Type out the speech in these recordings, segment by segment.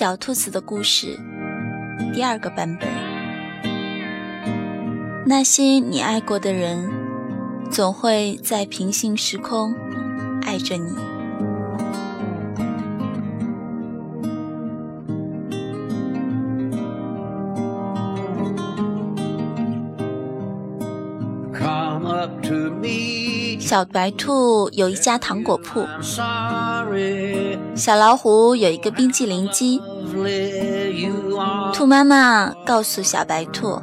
小兔子的故事第二个版本。那些你爱过的人，总会在平行时空爱着你。小白兔有一家糖果铺，小老虎有一个冰淇淋机。兔妈妈告诉小白兔：“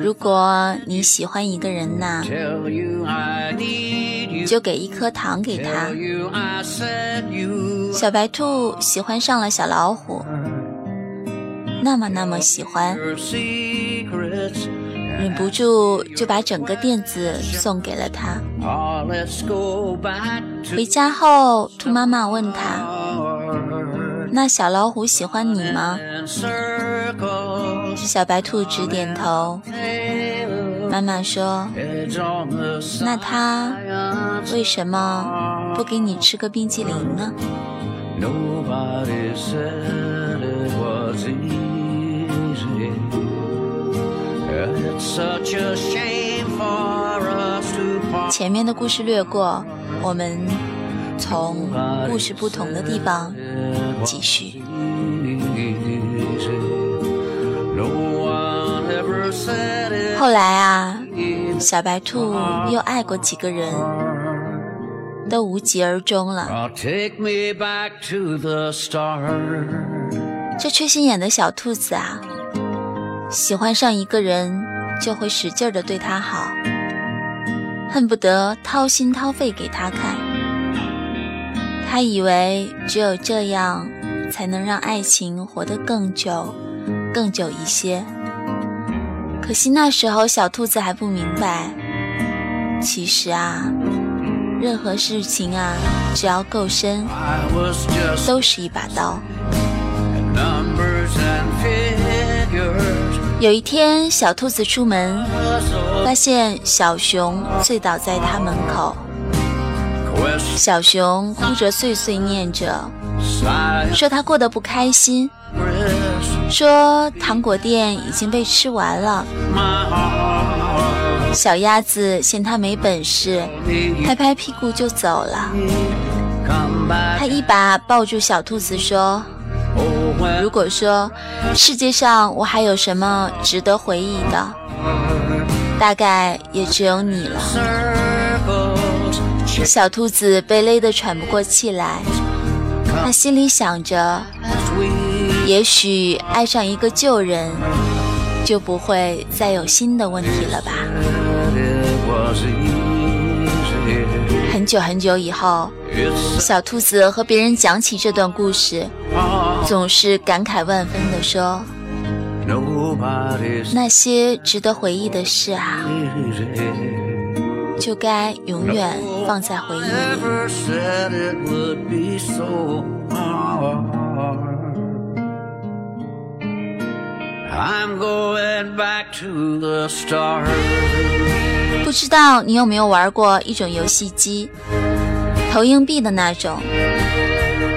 如果你喜欢一个人呐，就给一颗糖给他。”小白兔喜欢上了小老虎，那么那么喜欢。忍不住就把整个垫子送给了他。回家后，兔妈妈问他：“那小老虎喜欢你吗？”小白兔直点头。妈妈说：“那他为什么不给你吃个冰激凌呢？”前面的故事略过，我们从故事不同的地方继续。后来啊，小白兔又爱过几个人，都无疾而终了。这缺心眼的小兔子啊！喜欢上一个人，就会使劲的对他好，恨不得掏心掏肺给他看。他以为只有这样，才能让爱情活得更久、更久一些。可惜那时候小兔子还不明白，其实啊，任何事情啊，只要够深，都是一把刀。有一天，小兔子出门，发现小熊醉倒在它门口。小熊哭着碎碎念着，说他过得不开心，说糖果店已经被吃完了。小鸭子嫌他没本事，拍拍屁股就走了。他一把抱住小兔子说。如果说世界上我还有什么值得回忆的，大概也只有你了。小兔子被勒得喘不过气来，他心里想着，也许爱上一个旧人，就不会再有新的问题了吧。很久很久以后，小兔子和别人讲起这段故事，总是感慨万分地说：“那些值得回忆的事啊，就该永远放在回忆里。”不知道你有没有玩过一种游戏机，投硬币的那种，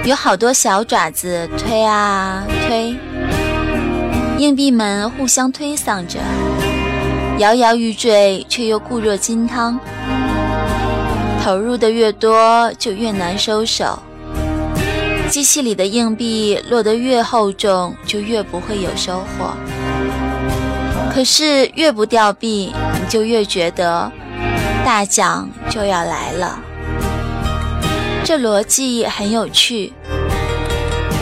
有好多小爪子推啊推，硬币们互相推搡着，摇摇欲坠却又固若金汤。投入的越多就越难收手，机器里的硬币落得越厚重就越不会有收获。可是越不掉币，你就越觉得大奖就要来了。这逻辑很有趣，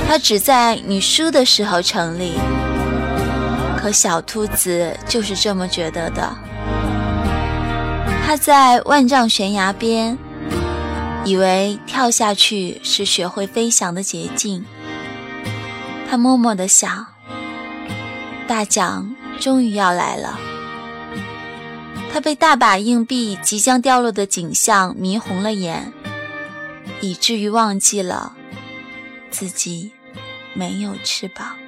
它只在你输的时候成立。可小兔子就是这么觉得的。它在万丈悬崖边，以为跳下去是学会飞翔的捷径。它默默地想，大奖。终于要来了，他被大把硬币即将掉落的景象迷红了眼，以至于忘记了自己没有翅膀。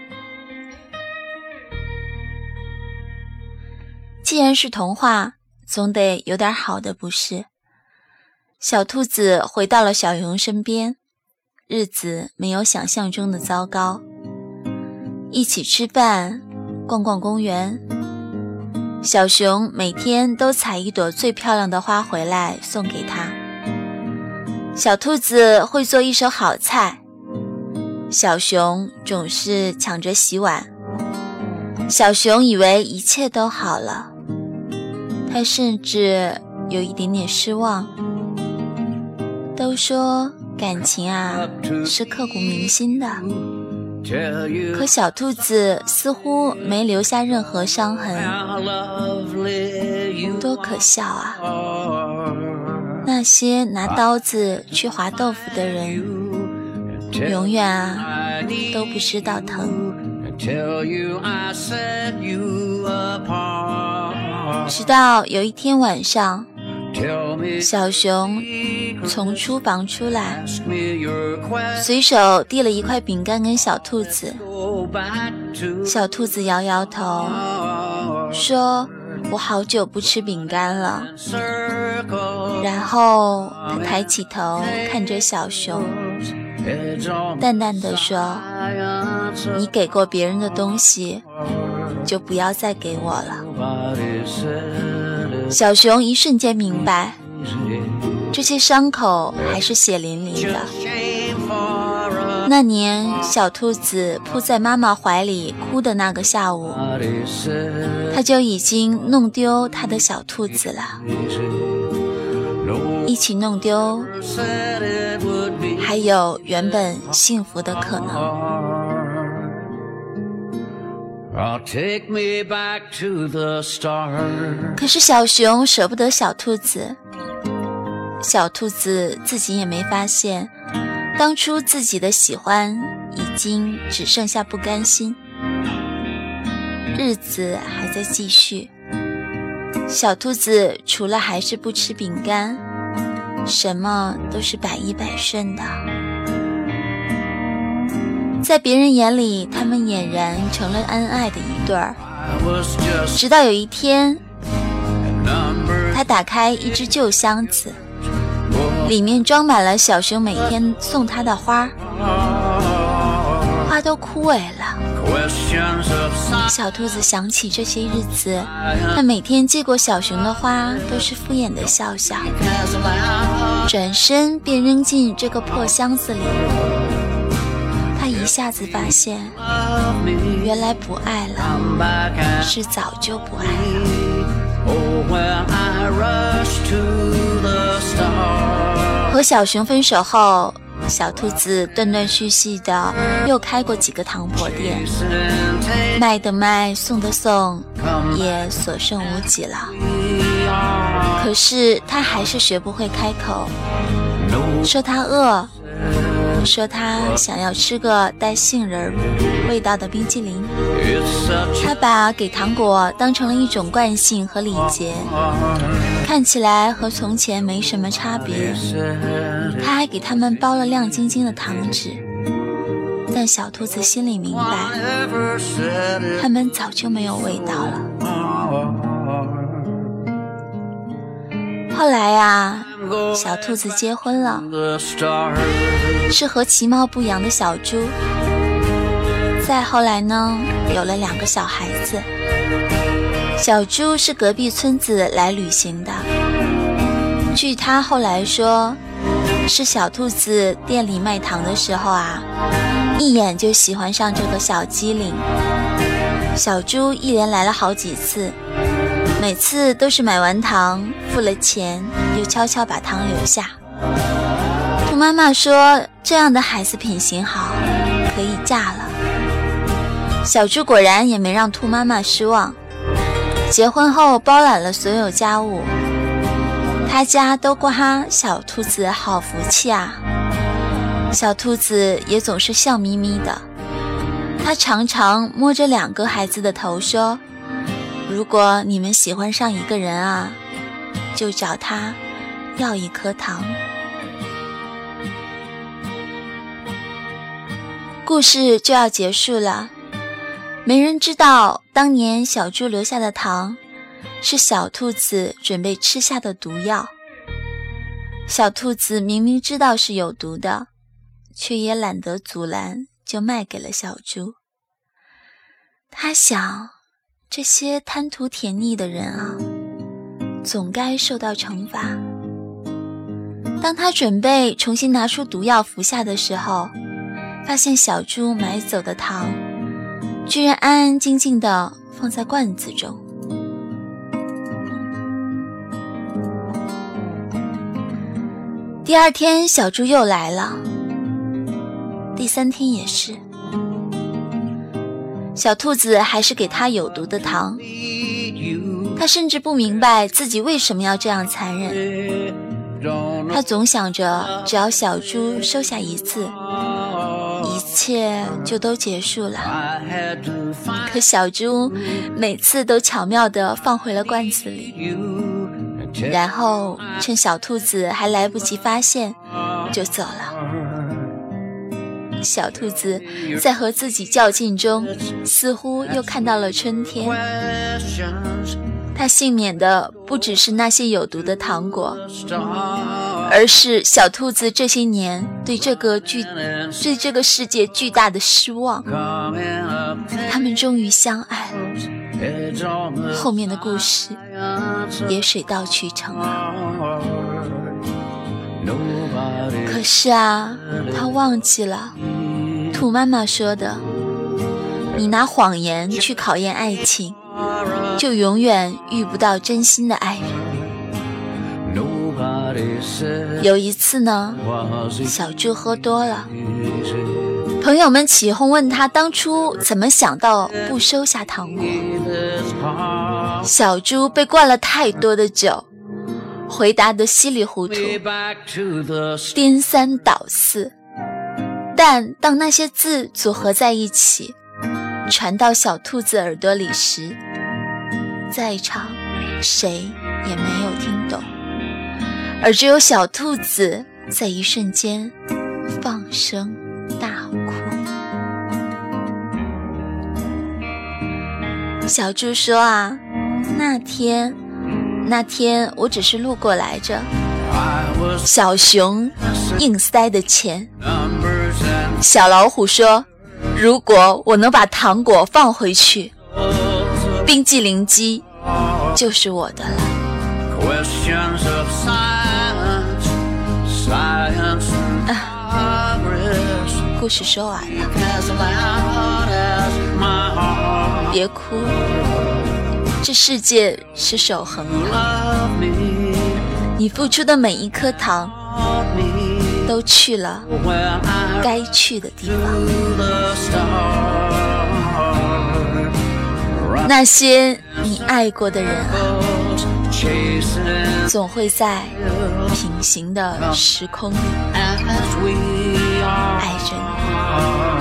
既然是童话，总得有点好的，不是？小兔子回到了小熊身边，日子没有想象中的糟糕。一起吃饭，逛逛公园。小熊每天都采一朵最漂亮的花回来送给他。小兔子会做一手好菜，小熊总是抢着洗碗。小熊以为一切都好了，他甚至有一点点失望。都说感情啊是刻骨铭心的。可小兔子似乎没留下任何伤痕，多可笑啊！那些拿刀子去划豆腐的人，永远啊都不知道疼。直到有一天晚上。小熊从厨房出来，随手递了一块饼干给小兔子。小兔子摇摇头，说：“我好久不吃饼干了。”然后他抬起头看着小熊，淡淡的说：“你给过别人的东西，就不要再给我了。”小熊一瞬间明白，这些伤口还是血淋淋的。那年，小兔子扑在妈妈怀里哭的那个下午，他就已经弄丢他的小兔子了。一起弄丢，还有原本幸福的可能。可是小熊舍不得小兔子，小兔子自己也没发现，当初自己的喜欢已经只剩下不甘心。日子还在继续，小兔子除了还是不吃饼干，什么都是百依百顺的。在别人眼里，他们俨然成了恩爱的一对儿。直到有一天，他打开一只旧箱子，里面装满了小熊每天送他的花，花都枯萎了。小兔子想起这些日子，他每天接过小熊的花，都是敷衍的笑笑，转身便扔进这个破箱子里。他一下子发现，原来不爱了，是早就不爱了。和小熊分手后，小兔子断断续续的又开过几个糖果店，卖的卖，送的送，也所剩无几了。可是他还是学不会开口，说他饿。说他想要吃个带杏仁味道的冰激凌，他把给糖果当成了一种惯性和礼节，看起来和从前没什么差别。他还给他们包了亮晶晶的糖纸，但小兔子心里明白，他们早就没有味道了。后来呀，小兔子结婚了，是和其貌不扬的小猪。再后来呢，有了两个小孩子。小猪是隔壁村子来旅行的，据他后来说，是小兔子店里卖糖的时候啊，一眼就喜欢上这个小机灵。小猪一连来了好几次。每次都是买完糖，付了钱，又悄悄把糖留下。兔妈妈说：“这样的孩子品行好，可以嫁了。”小猪果然也没让兔妈妈失望，结婚后包揽了所有家务，他家都夸小兔子好福气啊。小兔子也总是笑眯眯的，他常常摸着两个孩子的头说。如果你们喜欢上一个人啊，就找他要一颗糖。故事就要结束了，没人知道当年小猪留下的糖是小兔子准备吃下的毒药。小兔子明明知道是有毒的，却也懒得阻拦，就卖给了小猪。他想，这些贪图甜腻的人啊，总该受到惩罚。当他准备重新拿出毒药服下的时候，发现小猪买走的糖，居然安安静静的放在罐子中。第二天，小猪又来了。第三天也是，小兔子还是给他有毒的糖。他甚至不明白自己为什么要这样残忍。他总想着，只要小猪收下一次，一切就都结束了。可小猪每次都巧妙地放回了罐子里。然后趁小兔子还来不及发现，就走了。小兔子在和自己较劲中，似乎又看到了春天。它幸免的不只是那些有毒的糖果，而是小兔子这些年对这个巨、对这个世界巨大的失望。他们终于相爱，后面的故事也水到渠成了。可是啊，他忘记了兔妈妈说的：“你拿谎言去考验爱情。”就永远遇不到真心的爱人。有一次呢，小猪喝多了，朋友们起哄问他当初怎么想到不收下糖果。小猪被灌了太多的酒，回答的稀里糊涂，颠三倒四。但当那些字组合在一起，传到小兔子耳朵里时，在场谁也没有听懂，而只有小兔子在一瞬间放声大哭。小猪说：“啊，那天，那天我只是路过来着。”小熊硬塞的钱。小老虎说：“如果我能把糖果放回去。”冰激凌机就是我的了。故事说完了，别哭，这世界是守恒的，你付出的每一颗糖都去了该去的地方。那些你爱过的人啊，总会在平行的时空里爱着你。